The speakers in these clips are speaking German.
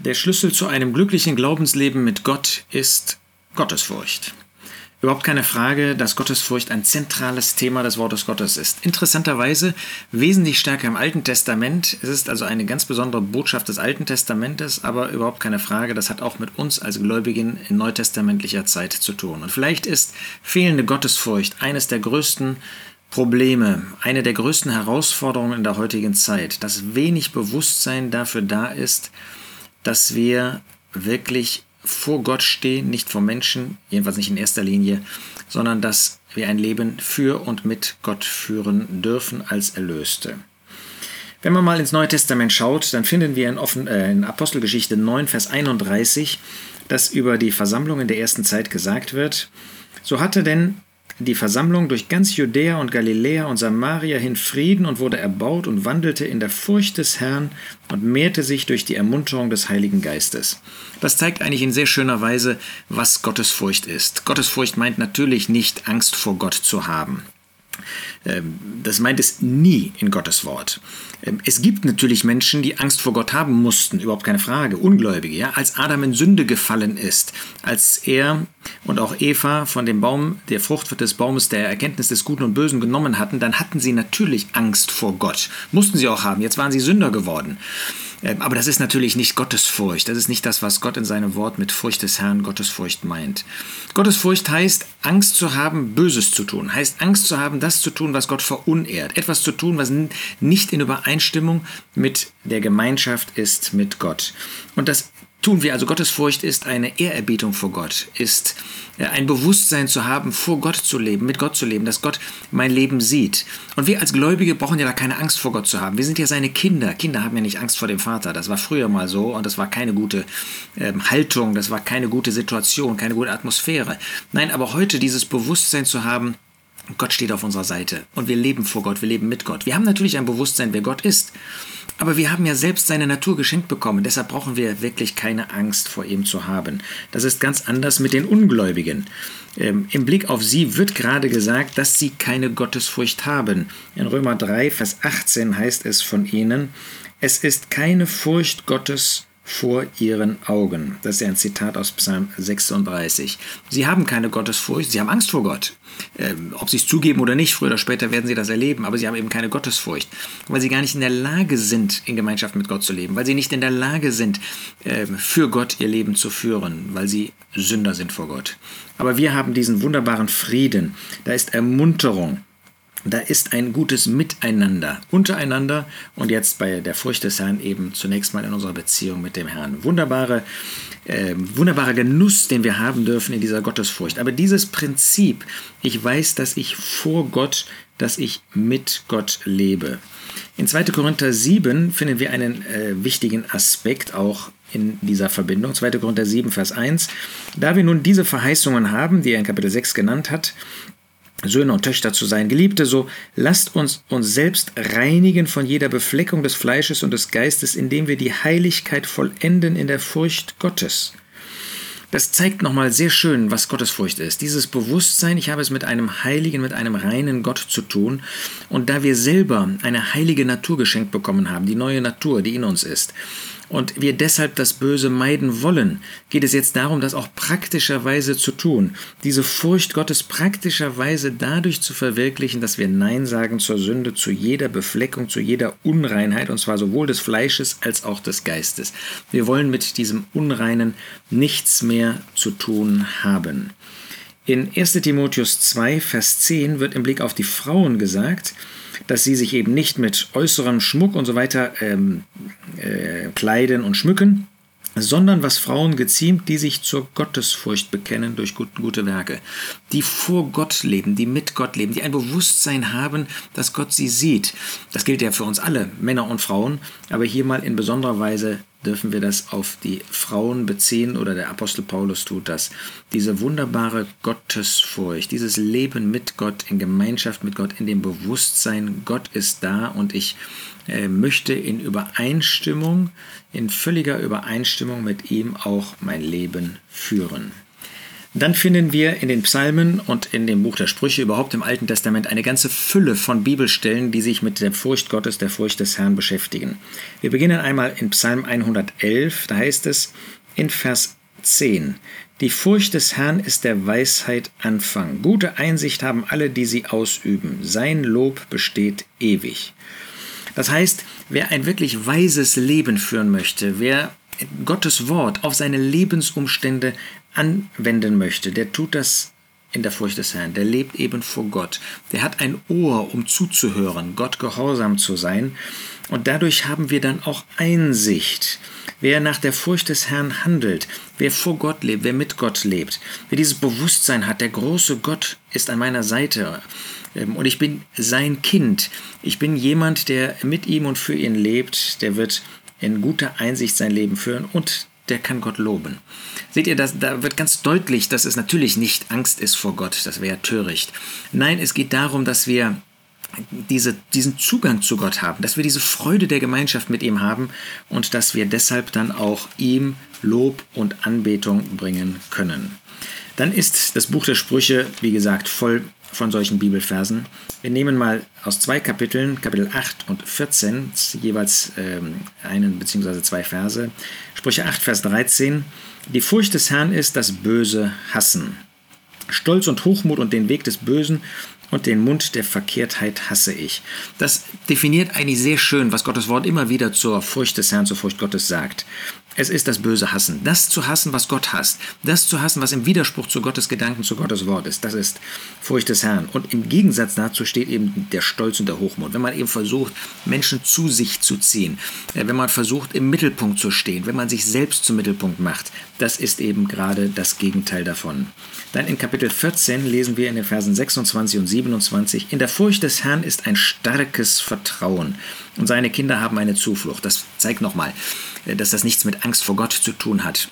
Der Schlüssel zu einem glücklichen Glaubensleben mit Gott ist Gottesfurcht. Überhaupt keine Frage, dass Gottesfurcht ein zentrales Thema des Wortes Gottes ist. Interessanterweise wesentlich stärker im Alten Testament. Es ist also eine ganz besondere Botschaft des Alten Testamentes, aber überhaupt keine Frage, das hat auch mit uns als Gläubigen in neutestamentlicher Zeit zu tun. Und vielleicht ist fehlende Gottesfurcht eines der größten Probleme, eine der größten Herausforderungen in der heutigen Zeit, dass wenig Bewusstsein dafür da ist, dass wir wirklich vor Gott stehen, nicht vor Menschen, jedenfalls nicht in erster Linie, sondern dass wir ein Leben für und mit Gott führen dürfen als Erlöste. Wenn man mal ins Neue Testament schaut, dann finden wir in, Offen, äh, in Apostelgeschichte 9, Vers 31, dass über die Versammlung in der ersten Zeit gesagt wird, so hatte denn die Versammlung durch ganz Judäa und Galiläa und Samaria hin Frieden und wurde erbaut und wandelte in der Furcht des Herrn und mehrte sich durch die Ermunterung des Heiligen Geistes. Das zeigt eigentlich in sehr schöner Weise, was Gottesfurcht ist. Gottesfurcht meint natürlich nicht Angst vor Gott zu haben. Ähm, das meint es nie in Gottes Wort. Ähm, es gibt natürlich Menschen, die Angst vor Gott haben mussten, überhaupt keine Frage, Ungläubige, ja, als Adam in Sünde gefallen ist, als er und auch Eva von dem Baum, der Frucht des Baumes der Erkenntnis des Guten und Bösen genommen hatten, dann hatten sie natürlich Angst vor Gott. Mussten sie auch haben, jetzt waren sie Sünder geworden. Ähm, aber das ist natürlich nicht Gottesfurcht. Das ist nicht das, was Gott in seinem Wort mit Furcht des Herrn Gottesfurcht meint. Gottesfurcht heißt, Angst zu haben, Böses zu tun. Heißt, Angst zu haben, das zu tun, was Gott verunehrt. Etwas zu tun, was nicht in Übereinstimmung mit der Gemeinschaft ist mit Gott. Und das tun wir. Also Gottesfurcht ist eine Ehrerbietung vor Gott, ist äh, ein Bewusstsein zu haben, vor Gott zu leben, mit Gott zu leben, dass Gott mein Leben sieht. Und wir als Gläubige brauchen ja da keine Angst vor Gott zu haben. Wir sind ja seine Kinder. Kinder haben ja nicht Angst vor dem Vater. Das war früher mal so und das war keine gute ähm, Haltung, das war keine gute Situation, keine gute Atmosphäre. Nein, aber heute dieses Bewusstsein zu haben, Gott steht auf unserer Seite und wir leben vor Gott, wir leben mit Gott. Wir haben natürlich ein Bewusstsein, wer Gott ist. Aber wir haben ja selbst seine Natur geschenkt bekommen, deshalb brauchen wir wirklich keine Angst vor ihm zu haben. Das ist ganz anders mit den Ungläubigen. Ähm, Im Blick auf sie wird gerade gesagt, dass sie keine Gottesfurcht haben. In Römer 3, Vers 18 heißt es von ihnen, es ist keine Furcht Gottes vor ihren Augen. Das ist ja ein Zitat aus Psalm 36. Sie haben keine Gottesfurcht, sie haben Angst vor Gott. Ähm, ob sie es zugeben oder nicht, früher oder später werden sie das erleben, aber sie haben eben keine Gottesfurcht, weil sie gar nicht in der Lage sind, in Gemeinschaft mit Gott zu leben, weil sie nicht in der Lage sind, äh, für Gott ihr Leben zu führen, weil sie Sünder sind vor Gott. Aber wir haben diesen wunderbaren Frieden, da ist Ermunterung, da ist ein gutes Miteinander untereinander und jetzt bei der Furcht des Herrn eben zunächst mal in unserer Beziehung mit dem Herrn. Wunderbare, äh, wunderbarer Genuss, den wir haben dürfen in dieser Gottesfurcht. Aber dieses Prinzip, ich weiß, dass ich vor Gott, dass ich mit Gott lebe. In 2. Korinther 7 finden wir einen äh, wichtigen Aspekt auch in dieser Verbindung. 2. Korinther 7, Vers 1. Da wir nun diese Verheißungen haben, die er in Kapitel 6 genannt hat, Söhne und Töchter zu sein. Geliebte, so lasst uns uns selbst reinigen von jeder Befleckung des Fleisches und des Geistes, indem wir die Heiligkeit vollenden in der Furcht Gottes. Das zeigt nochmal sehr schön, was Gottesfurcht ist. Dieses Bewusstsein, ich habe es mit einem heiligen, mit einem reinen Gott zu tun. Und da wir selber eine heilige Natur geschenkt bekommen haben, die neue Natur, die in uns ist, und wir deshalb das Böse meiden wollen, geht es jetzt darum, das auch praktischerweise zu tun. Diese Furcht Gottes praktischerweise dadurch zu verwirklichen, dass wir Nein sagen zur Sünde, zu jeder Befleckung, zu jeder Unreinheit, und zwar sowohl des Fleisches als auch des Geistes. Wir wollen mit diesem Unreinen nichts mehr zu tun haben. In 1 Timotheus 2, Vers 10 wird im Blick auf die Frauen gesagt, dass sie sich eben nicht mit äußerem Schmuck und so weiter ähm, äh, kleiden und schmücken, sondern was Frauen geziemt, die sich zur Gottesfurcht bekennen durch gut, gute Werke, die vor Gott leben, die mit Gott leben, die ein Bewusstsein haben, dass Gott sie sieht. Das gilt ja für uns alle, Männer und Frauen, aber hier mal in besonderer Weise dürfen wir das auf die Frauen beziehen oder der Apostel Paulus tut das. Diese wunderbare Gottesfurcht, dieses Leben mit Gott, in Gemeinschaft mit Gott, in dem Bewusstsein, Gott ist da und ich äh, möchte in Übereinstimmung, in völliger Übereinstimmung mit ihm auch mein Leben führen. Dann finden wir in den Psalmen und in dem Buch der Sprüche überhaupt im Alten Testament eine ganze Fülle von Bibelstellen, die sich mit der Furcht Gottes, der Furcht des Herrn beschäftigen. Wir beginnen einmal in Psalm 111, da heißt es in Vers 10, Die Furcht des Herrn ist der Weisheit Anfang. Gute Einsicht haben alle, die sie ausüben. Sein Lob besteht ewig. Das heißt, wer ein wirklich weises Leben führen möchte, wer Gottes Wort auf seine Lebensumstände anwenden möchte, der tut das in der Furcht des Herrn. Der lebt eben vor Gott. Der hat ein Ohr, um zuzuhören, Gott gehorsam zu sein. Und dadurch haben wir dann auch Einsicht. Wer nach der Furcht des Herrn handelt, wer vor Gott lebt, wer mit Gott lebt, wer dieses Bewusstsein hat, der große Gott ist an meiner Seite ähm, und ich bin sein Kind. Ich bin jemand, der mit ihm und für ihn lebt, der wird in guter Einsicht sein Leben führen und der kann Gott loben. Seht ihr, das, da wird ganz deutlich, dass es natürlich nicht Angst ist vor Gott, das wäre töricht. Nein, es geht darum, dass wir diese, diesen Zugang zu Gott haben, dass wir diese Freude der Gemeinschaft mit ihm haben und dass wir deshalb dann auch ihm Lob und Anbetung bringen können. Dann ist das Buch der Sprüche, wie gesagt, voll von solchen Bibelversen. Wir nehmen mal aus zwei Kapiteln, Kapitel 8 und 14, jeweils ähm, einen bzw. zwei Verse. Sprüche 8, Vers 13. Die Furcht des Herrn ist das Böse hassen. Stolz und Hochmut und den Weg des Bösen und den Mund der Verkehrtheit hasse ich. Das definiert eigentlich sehr schön, was Gottes Wort immer wieder zur Furcht des Herrn, zur Furcht Gottes sagt. Es ist das böse Hassen. Das zu hassen, was Gott hasst. Das zu hassen, was im Widerspruch zu Gottes Gedanken, zu Gottes Wort ist. Das ist Furcht des Herrn. Und im Gegensatz dazu steht eben der Stolz und der Hochmut. Wenn man eben versucht, Menschen zu sich zu ziehen, äh, wenn man versucht, im Mittelpunkt zu stehen, wenn man sich selbst zum Mittelpunkt macht, das ist eben gerade das Gegenteil davon. Dann in Kapitel 14 lesen wir in den Versen 26 und 27, in der Furcht des Herrn ist ein starkes Vertrauen und seine Kinder haben eine Zuflucht. Das zeigt nochmal, äh, dass das nichts mit Angst vor Gott zu tun hat.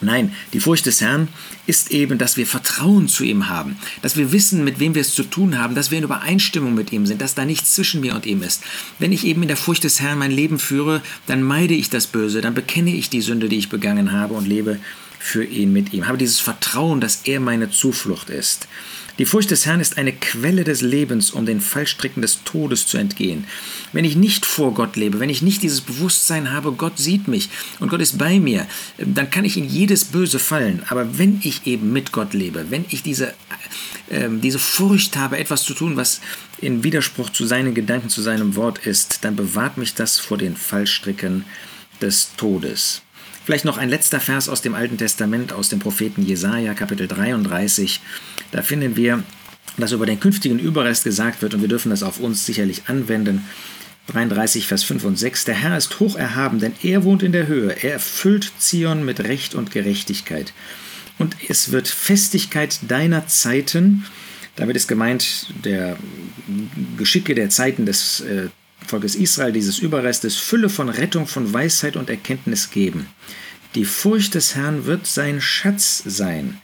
Nein, die Furcht des Herrn ist eben, dass wir Vertrauen zu ihm haben, dass wir wissen, mit wem wir es zu tun haben, dass wir in Übereinstimmung mit ihm sind, dass da nichts zwischen mir und ihm ist. Wenn ich eben in der Furcht des Herrn mein Leben führe, dann meide ich das Böse, dann bekenne ich die Sünde, die ich begangen habe und lebe für ihn mit ihm. Habe dieses Vertrauen, dass er meine Zuflucht ist. Die Furcht des Herrn ist eine Quelle des Lebens, um den Fallstricken des Todes zu entgehen. Wenn ich nicht vor Gott lebe, wenn ich nicht dieses Bewusstsein habe, Gott sieht mich und Gott ist bei mir, dann kann ich in jedes Böse fallen. Aber wenn ich eben mit Gott lebe, wenn ich diese, äh, diese Furcht habe, etwas zu tun, was in Widerspruch zu seinen Gedanken, zu seinem Wort ist, dann bewahrt mich das vor den Fallstricken des Todes. Vielleicht noch ein letzter Vers aus dem Alten Testament, aus dem Propheten Jesaja, Kapitel 33. Da finden wir, dass über den künftigen Überrest gesagt wird, und wir dürfen das auf uns sicherlich anwenden. 33, Vers 5 und 6. Der Herr ist hoch erhaben, denn er wohnt in der Höhe. Er erfüllt Zion mit Recht und Gerechtigkeit. Und es wird Festigkeit deiner Zeiten, damit ist gemeint der Geschicke der Zeiten des äh, Volkes Israel, dieses Überrestes, Fülle von Rettung, von Weisheit und Erkenntnis geben. Die Furcht des Herrn wird sein Schatz sein.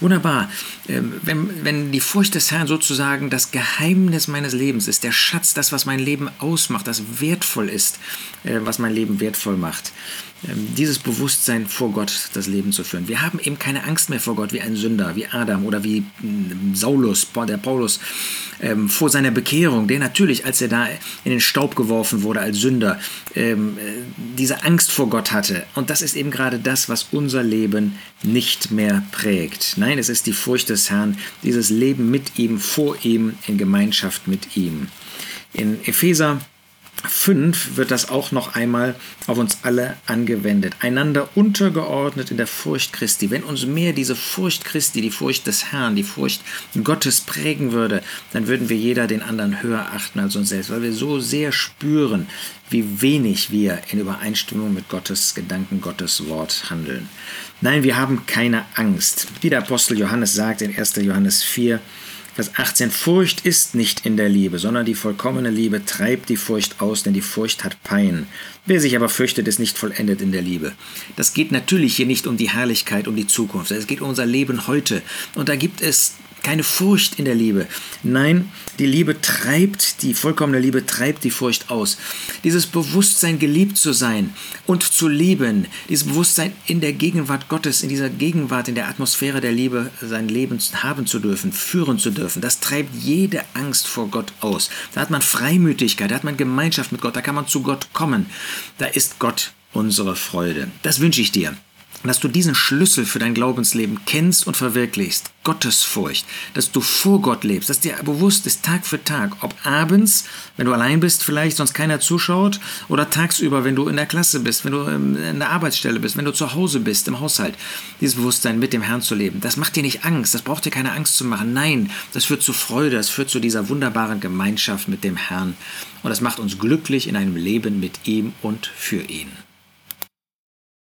Wunderbar. Ähm, wenn, wenn die Furcht des Herrn sozusagen das Geheimnis meines Lebens ist, der Schatz, das, was mein Leben ausmacht, das wertvoll ist, äh, was mein Leben wertvoll macht, dieses Bewusstsein vor Gott das Leben zu führen. Wir haben eben keine Angst mehr vor Gott wie ein Sünder, wie Adam oder wie mm, Saulus, der Paulus ähm, vor seiner Bekehrung, der natürlich, als er da in den Staub geworfen wurde als Sünder, ähm, äh, diese Angst vor Gott hatte. Und das ist eben gerade das, was unser Leben nicht mehr prägt. Nein, es ist die Furcht des Herrn, dieses Leben mit ihm, vor ihm, in Gemeinschaft mit ihm. In Epheser 5 wird das auch noch einmal auf uns alle angewendet. Einander untergeordnet in der Furcht Christi. Wenn uns mehr diese Furcht Christi, die Furcht des Herrn, die Furcht Gottes prägen würde, dann würden wir jeder den anderen höher achten als uns selbst, weil wir so sehr spüren, wie wenig wir in Übereinstimmung mit Gottes Gedanken, Gottes Wort handeln. Nein, wir haben keine Angst. Wie der Apostel Johannes sagt in 1. Johannes 4, Vers 18, Furcht ist nicht in der Liebe, sondern die vollkommene Liebe treibt die Furcht aus, denn die Furcht hat Pein. Wer sich aber fürchtet, ist nicht vollendet in der Liebe. Das geht natürlich hier nicht um die Herrlichkeit, um die Zukunft. Es geht um unser Leben heute. Und da gibt es keine Furcht in der Liebe. Nein, die Liebe treibt, die vollkommene Liebe treibt die Furcht aus. Dieses Bewusstsein, geliebt zu sein und zu lieben, dieses Bewusstsein in der Gegenwart Gottes, in dieser Gegenwart, in der Atmosphäre der Liebe, sein Leben haben zu dürfen, führen zu dürfen, das treibt jede Angst vor Gott aus. Da hat man Freimütigkeit, da hat man Gemeinschaft mit Gott, da kann man zu Gott kommen. Da ist Gott unsere Freude. Das wünsche ich dir dass du diesen Schlüssel für dein Glaubensleben kennst und verwirklichst, Gottesfurcht, dass du vor Gott lebst, dass dir bewusst ist Tag für Tag, ob abends, wenn du allein bist, vielleicht sonst keiner zuschaut, oder tagsüber, wenn du in der Klasse bist, wenn du ähm, in der Arbeitsstelle bist, wenn du zu Hause bist, im Haushalt, dieses Bewusstsein mit dem Herrn zu leben. Das macht dir nicht Angst, das braucht dir keine Angst zu machen. Nein, das führt zu Freude, das führt zu dieser wunderbaren Gemeinschaft mit dem Herrn. Und das macht uns glücklich in einem Leben mit ihm und für ihn.